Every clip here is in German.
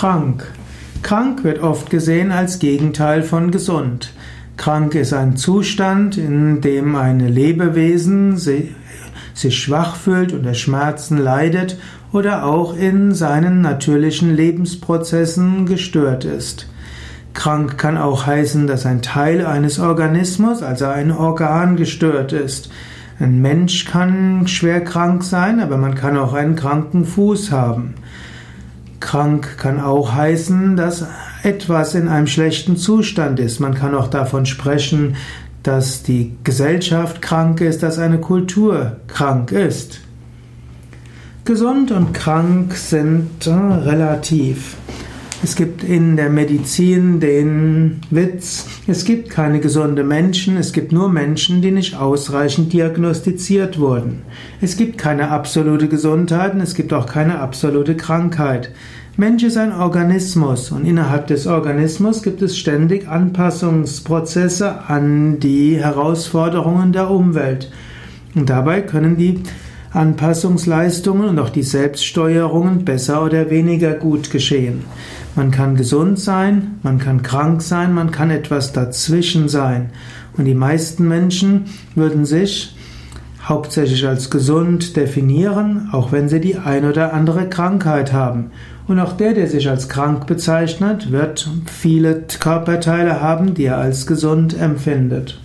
Krank. Krank wird oft gesehen als Gegenteil von gesund. Krank ist ein Zustand, in dem ein Lebewesen sich schwach fühlt, unter Schmerzen leidet oder auch in seinen natürlichen Lebensprozessen gestört ist. Krank kann auch heißen, dass ein Teil eines Organismus, also ein Organ, gestört ist. Ein Mensch kann schwer krank sein, aber man kann auch einen kranken Fuß haben. Krank kann auch heißen, dass etwas in einem schlechten Zustand ist. Man kann auch davon sprechen, dass die Gesellschaft krank ist, dass eine Kultur krank ist. Gesund und krank sind äh, relativ. Es gibt in der Medizin den Witz, es gibt keine gesunden Menschen, es gibt nur Menschen, die nicht ausreichend diagnostiziert wurden. Es gibt keine absolute Gesundheit und es gibt auch keine absolute Krankheit. Mensch ist ein Organismus und innerhalb des Organismus gibt es ständig Anpassungsprozesse an die Herausforderungen der Umwelt. Und dabei können die Anpassungsleistungen und auch die Selbststeuerungen besser oder weniger gut geschehen. Man kann gesund sein, man kann krank sein, man kann etwas dazwischen sein. Und die meisten Menschen würden sich hauptsächlich als gesund definieren, auch wenn sie die ein oder andere Krankheit haben. Und auch der, der sich als krank bezeichnet, wird viele Körperteile haben, die er als gesund empfindet.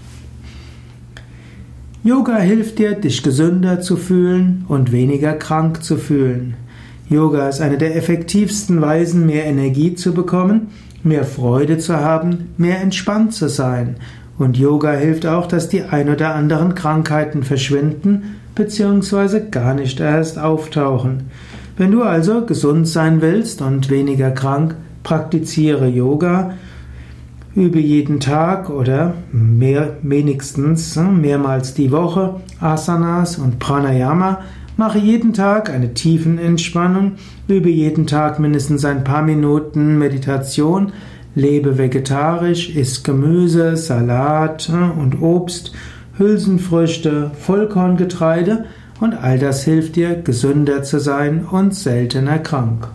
Yoga hilft dir, dich gesünder zu fühlen und weniger krank zu fühlen. Yoga ist eine der effektivsten Weisen, mehr Energie zu bekommen, mehr Freude zu haben, mehr entspannt zu sein. Und Yoga hilft auch, dass die ein oder anderen Krankheiten verschwinden bzw. gar nicht erst auftauchen. Wenn du also gesund sein willst und weniger krank, praktiziere Yoga Übe jeden Tag oder mehr, wenigstens hm, mehrmals die Woche Asanas und Pranayama. Mache jeden Tag eine tiefen Entspannung. Übe jeden Tag mindestens ein paar Minuten Meditation. Lebe vegetarisch, iss Gemüse, Salat hm, und Obst, Hülsenfrüchte, Vollkorngetreide und all das hilft dir, gesünder zu sein und seltener krank.